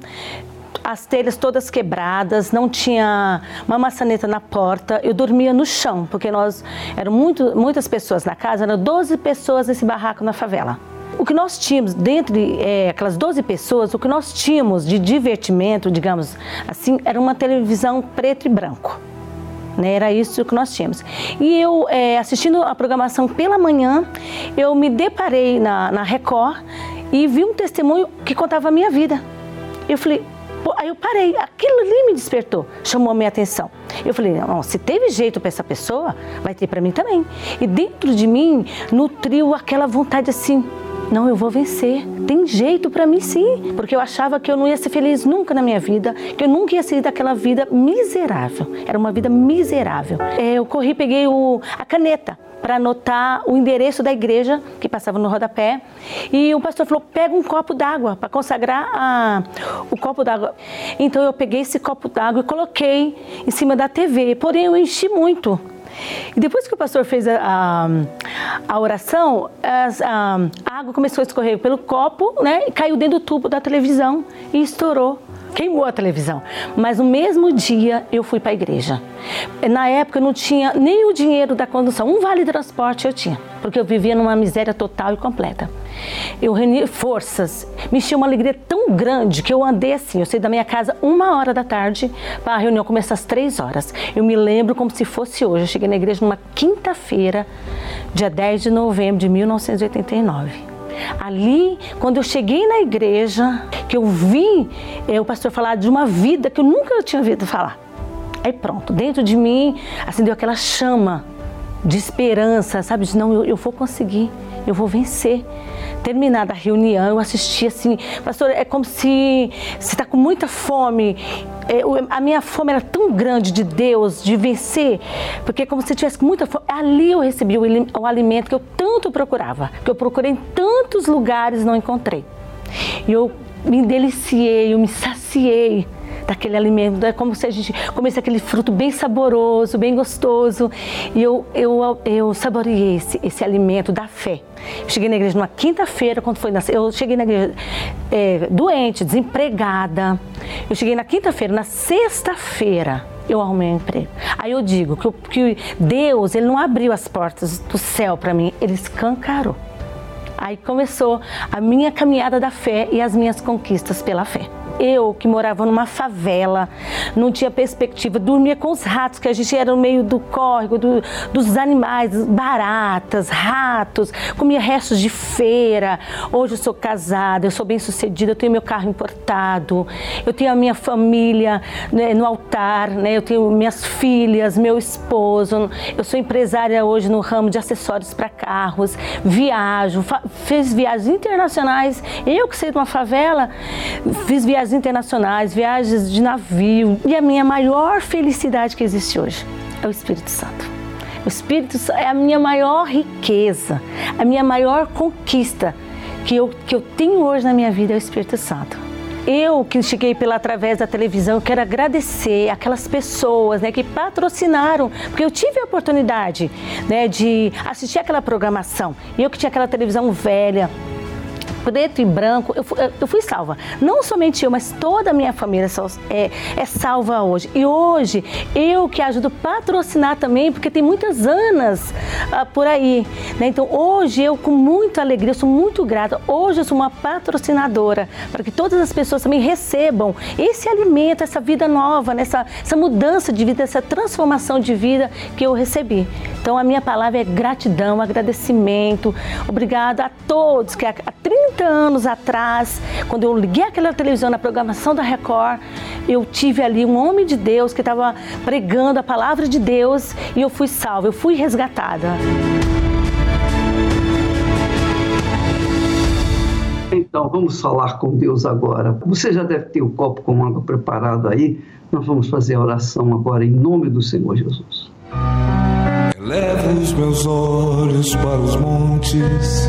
as telhas todas quebradas, não tinha uma maçaneta na porta. Eu dormia no chão, porque nós eram muito, muitas pessoas na casa, eram 12 pessoas nesse barraco na favela. O que nós tínhamos, dentre é, aquelas 12 pessoas, o que nós tínhamos de divertimento, digamos assim, era uma televisão preto e branco. Né, era isso que nós tínhamos. E eu, é, assistindo a programação pela manhã, eu me deparei na, na Record e vi um testemunho que contava a minha vida. Eu falei, aí eu parei, aquilo ali me despertou, chamou a minha atenção. Eu falei, não, se teve jeito para essa pessoa, vai ter para mim também. E dentro de mim nutriu aquela vontade assim, não, eu vou vencer. Tem jeito para mim sim, porque eu achava que eu não ia ser feliz nunca na minha vida, que eu nunca ia sair daquela vida miserável. Era uma vida miserável. É, eu corri, peguei o, a caneta para anotar o endereço da igreja que passava no rodapé. E o pastor falou: pega um copo d'água para consagrar a, o copo d'água. Então eu peguei esse copo d'água e coloquei em cima da TV. Porém, eu enchi muito. E depois que o pastor fez a, a, a oração, a, a, água começou a escorrer pelo copo, né? E caiu dentro do tubo da televisão e estourou. Queimou a televisão. Mas no mesmo dia eu fui para a igreja. Na época eu não tinha nem o dinheiro da condução. Um vale transporte eu tinha, porque eu vivia numa miséria total e completa. Eu reuni forças, me encheu uma alegria tão grande que eu andei assim. Eu saí da minha casa uma hora da tarde para a reunião começar às três horas. Eu me lembro como se fosse hoje. Eu cheguei na igreja numa quinta-feira, dia 10 de novembro de 1989. Ali, quando eu cheguei na igreja, que eu vi é, o pastor falar de uma vida que eu nunca tinha ouvido falar. Aí pronto, dentro de mim acendeu aquela chama de esperança, sabe? De não, eu, eu vou conseguir, eu vou vencer terminada a reunião, eu assisti assim, pastor, é como se você está com muita fome. É, a minha fome era tão grande de Deus, de vencer, porque é como se tivesse muita fome. Ali eu recebi o, o alimento que eu tanto procurava, que eu procurei em tantos lugares não encontrei. E eu me deliciei, eu me saciei daquele alimento. É como se a gente comesse aquele fruto bem saboroso, bem gostoso. E eu, eu, eu saboreei esse, esse alimento da fé. Eu cheguei na igreja numa quinta-feira, quando foi nascer. Eu cheguei na igreja é, doente, desempregada. Eu cheguei na quinta-feira, na sexta-feira eu arrumei um emprego. Aí eu digo que, que Deus, ele não abriu as portas do céu para mim, ele escancarou. Aí começou a minha caminhada da fé e as minhas conquistas pela fé. Eu, que morava numa favela, não tinha perspectiva, dormia com os ratos, que a gente era no meio do córrego, do, dos animais, baratas, ratos, comia restos de feira. Hoje eu sou casada, eu sou bem sucedida, eu tenho meu carro importado, eu tenho a minha família né, no altar, né, eu tenho minhas filhas, meu esposo, eu sou empresária hoje no ramo de acessórios para carros, viajo, fiz viagens internacionais, eu que saí de uma favela, fiz viagens viagens internacionais, viagens de navio. E a minha maior felicidade que existe hoje é o Espírito Santo. O Espírito é a minha maior riqueza, a minha maior conquista que eu, que eu tenho hoje na minha vida é o Espírito Santo. Eu que cheguei pela através da televisão, quero agradecer aquelas pessoas né, que patrocinaram, porque eu tive a oportunidade né, de assistir aquela programação. Eu que tinha aquela televisão velha, preto e branco, eu fui, eu fui salva. Não somente eu, mas toda a minha família é, é salva hoje. E hoje eu que ajudo patrocinar também, porque tem muitas Anas ah, por aí. Né? Então hoje eu, com muita alegria, eu sou muito grata. Hoje eu sou uma patrocinadora para que todas as pessoas também recebam esse alimento, essa vida nova, nessa essa mudança de vida, essa transformação de vida que eu recebi. Então a minha palavra é gratidão, agradecimento. Obrigada a todos que há 30 30 anos atrás, quando eu liguei aquela televisão na programação da Record, eu tive ali um homem de Deus que estava pregando a palavra de Deus e eu fui salva, eu fui resgatada. Então, vamos falar com Deus agora. Você já deve ter o copo com água preparado aí. Nós vamos fazer a oração agora em nome do Senhor Jesus. Elevo os meus olhos para os montes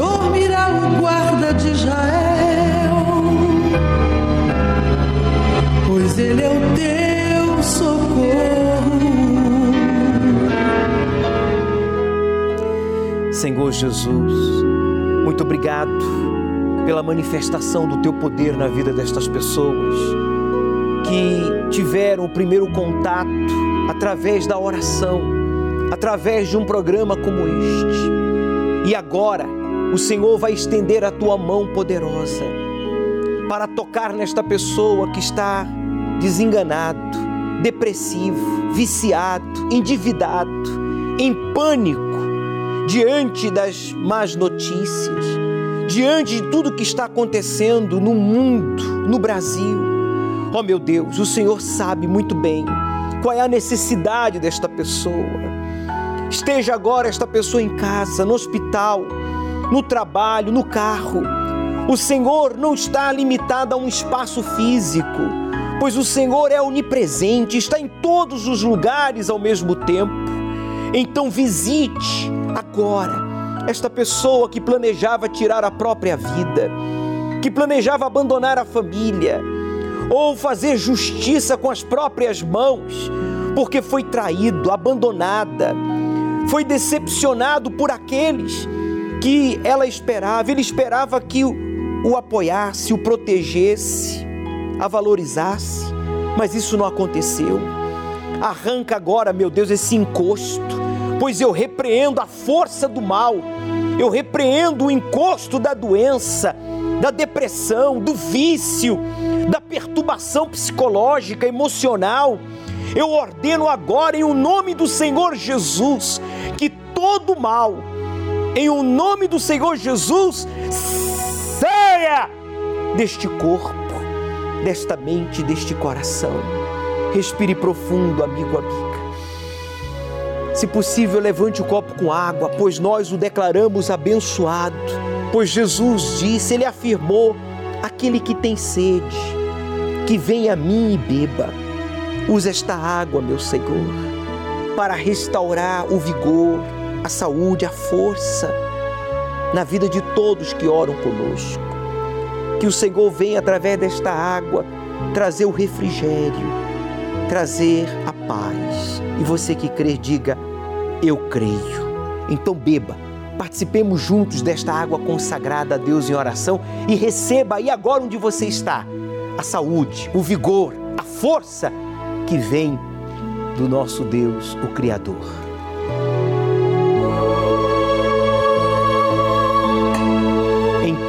dormirá o guarda de Israel, pois ele é o teu socorro. Senhor Jesus, muito obrigado pela manifestação do teu poder na vida destas pessoas que tiveram o primeiro contato através da oração, através de um programa como este. E agora, o Senhor vai estender a tua mão poderosa para tocar nesta pessoa que está desenganado, depressivo, viciado, endividado, em pânico diante das más notícias, diante de tudo que está acontecendo no mundo, no Brasil. Oh meu Deus, o Senhor sabe muito bem qual é a necessidade desta pessoa. Esteja agora esta pessoa em casa, no hospital, no trabalho, no carro. O Senhor não está limitado a um espaço físico, pois o Senhor é onipresente, está em todos os lugares ao mesmo tempo. Então visite agora esta pessoa que planejava tirar a própria vida, que planejava abandonar a família ou fazer justiça com as próprias mãos, porque foi traído, abandonada, foi decepcionado por aqueles que ela esperava. Ele esperava que o, apoiasse, o protegesse, a valorizasse, mas isso não aconteceu. Arranca agora, meu Deus, esse encosto, pois eu repreendo a força do mal, eu repreendo o encosto da doença, da depressão, do vício, da perturbação psicológica, emocional. Eu ordeno agora, em o nome do Senhor Jesus, que todo mal, em o nome do Senhor Jesus, saia deste corpo, desta mente, deste coração. Respire profundo, amigo, amiga. Se possível, levante o copo com água, pois nós o declaramos abençoado. Pois Jesus disse, ele afirmou: aquele que tem sede, que venha a mim e beba. Usa esta água, meu Senhor, para restaurar o vigor, a saúde, a força na vida de todos que oram conosco. Que o Senhor venha através desta água trazer o refrigério, trazer a paz. E você que crê, diga: Eu creio. Então beba, participemos juntos desta água consagrada a Deus em oração e receba aí agora onde você está a saúde, o vigor, a força que vem do nosso Deus, o Criador.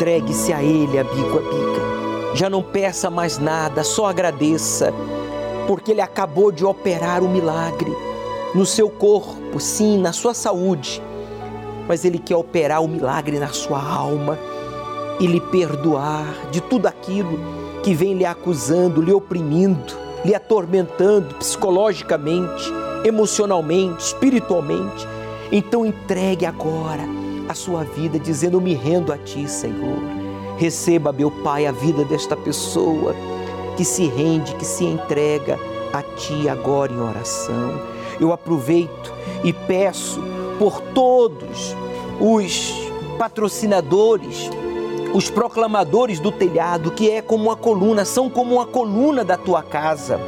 Entregue-se a Ele, amigo, amiga. Já não peça mais nada, só agradeça, porque Ele acabou de operar o um milagre no seu corpo, sim, na sua saúde, mas Ele quer operar o um milagre na sua alma e lhe perdoar de tudo aquilo que vem lhe acusando, lhe oprimindo, lhe atormentando psicologicamente, emocionalmente, espiritualmente. Então entregue agora a sua vida, dizendo: Eu me rendo a Ti, Senhor. Receba, meu Pai, a vida desta pessoa que se rende, que se entrega a Ti agora em oração. Eu aproveito e peço por todos os patrocinadores, os proclamadores do telhado, que é como uma coluna, são como uma coluna da tua casa.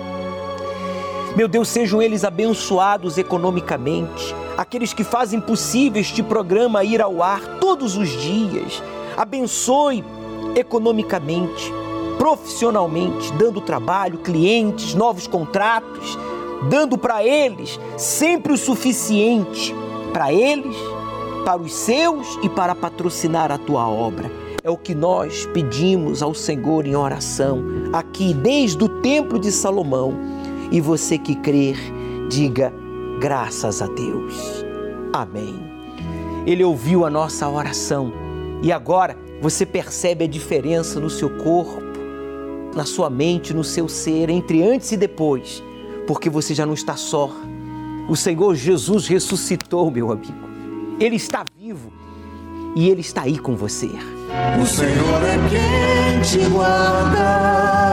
Meu Deus, sejam eles abençoados economicamente, aqueles que fazem possível este programa ir ao ar todos os dias. Abençoe economicamente, profissionalmente, dando trabalho, clientes, novos contratos, dando para eles sempre o suficiente para eles, para os seus e para patrocinar a tua obra. É o que nós pedimos ao Senhor em oração, aqui desde o Templo de Salomão. E você que crer, diga graças a Deus. Amém. Ele ouviu a nossa oração e agora você percebe a diferença no seu corpo, na sua mente, no seu ser, entre antes e depois, porque você já não está só. O Senhor Jesus ressuscitou, meu amigo. Ele está vivo e Ele está aí com você. O Senhor é quem te guarda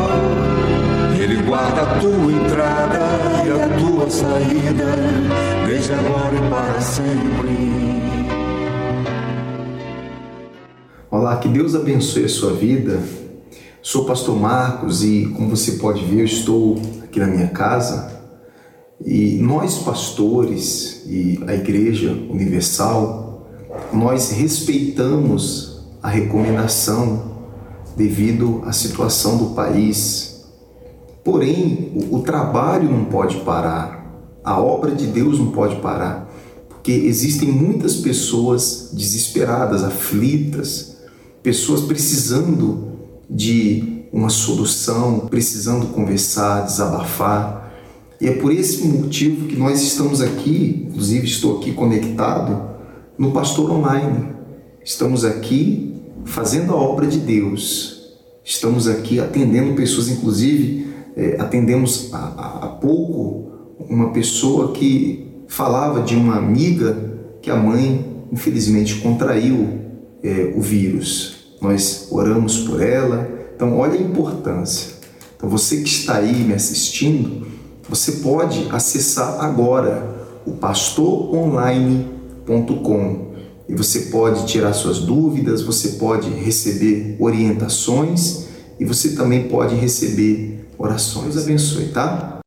Ele guarda a tua entrada e a tua saída, desde agora e para sempre. Olá, que Deus abençoe a sua vida. Sou o pastor Marcos e, como você pode ver, eu estou aqui na minha casa e nós, pastores e a Igreja Universal, nós respeitamos a recomendação devido à situação do país. Porém, o, o trabalho não pode parar, a obra de Deus não pode parar, porque existem muitas pessoas desesperadas, aflitas, pessoas precisando de uma solução, precisando conversar, desabafar. E é por esse motivo que nós estamos aqui, inclusive estou aqui conectado no Pastor Online. Estamos aqui fazendo a obra de Deus. Estamos aqui atendendo pessoas, inclusive é, atendemos há, pouco uma pessoa que falava de uma amiga que a mãe infelizmente contraiu é, o vírus. Nós oramos por ela. Então, olha a importância. Então, você que está aí me assistindo, você pode acessar agora o pastoronline.com e você pode tirar suas dúvidas, você pode receber orientações e você também pode receber orações. Abençoe, tá?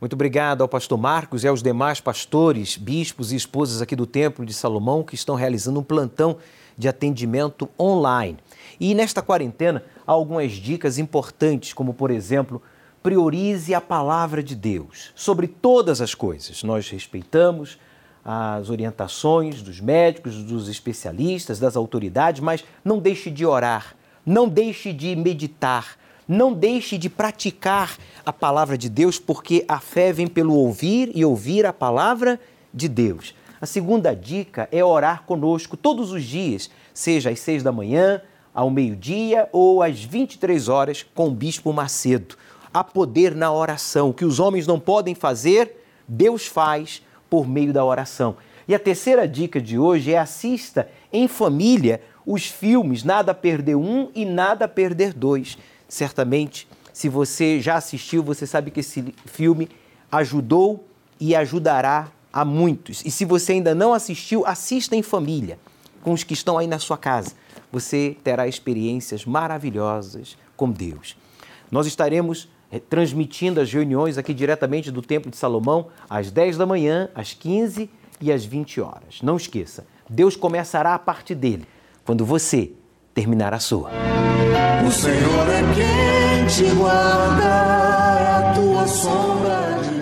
Muito obrigado ao pastor Marcos e aos demais pastores, bispos e esposas aqui do Templo de Salomão que estão realizando um plantão de atendimento online. E nesta quarentena há algumas dicas importantes, como por exemplo, priorize a palavra de Deus sobre todas as coisas. Nós respeitamos as orientações dos médicos, dos especialistas, das autoridades, mas não deixe de orar, não deixe de meditar, não deixe de praticar a palavra de Deus, porque a fé vem pelo ouvir e ouvir a palavra de Deus. A segunda dica é orar conosco todos os dias, seja às seis da manhã, ao meio-dia ou às 23 horas com o Bispo Macedo. Há poder na oração. O que os homens não podem fazer, Deus faz por meio da oração. E a terceira dica de hoje é assista em família os filmes Nada Perder Um e Nada Perder Dois. Certamente, se você já assistiu, você sabe que esse filme ajudou e ajudará a muitos. E se você ainda não assistiu, assista em família, com os que estão aí na sua casa. Você terá experiências maravilhosas com Deus. Nós estaremos eh, transmitindo as reuniões aqui diretamente do Templo de Salomão às 10 da manhã, às 15 e às 20 horas. Não esqueça, Deus começará a parte dele quando você terminar a sua. O Senhor é quem te guarda é a tua sombra de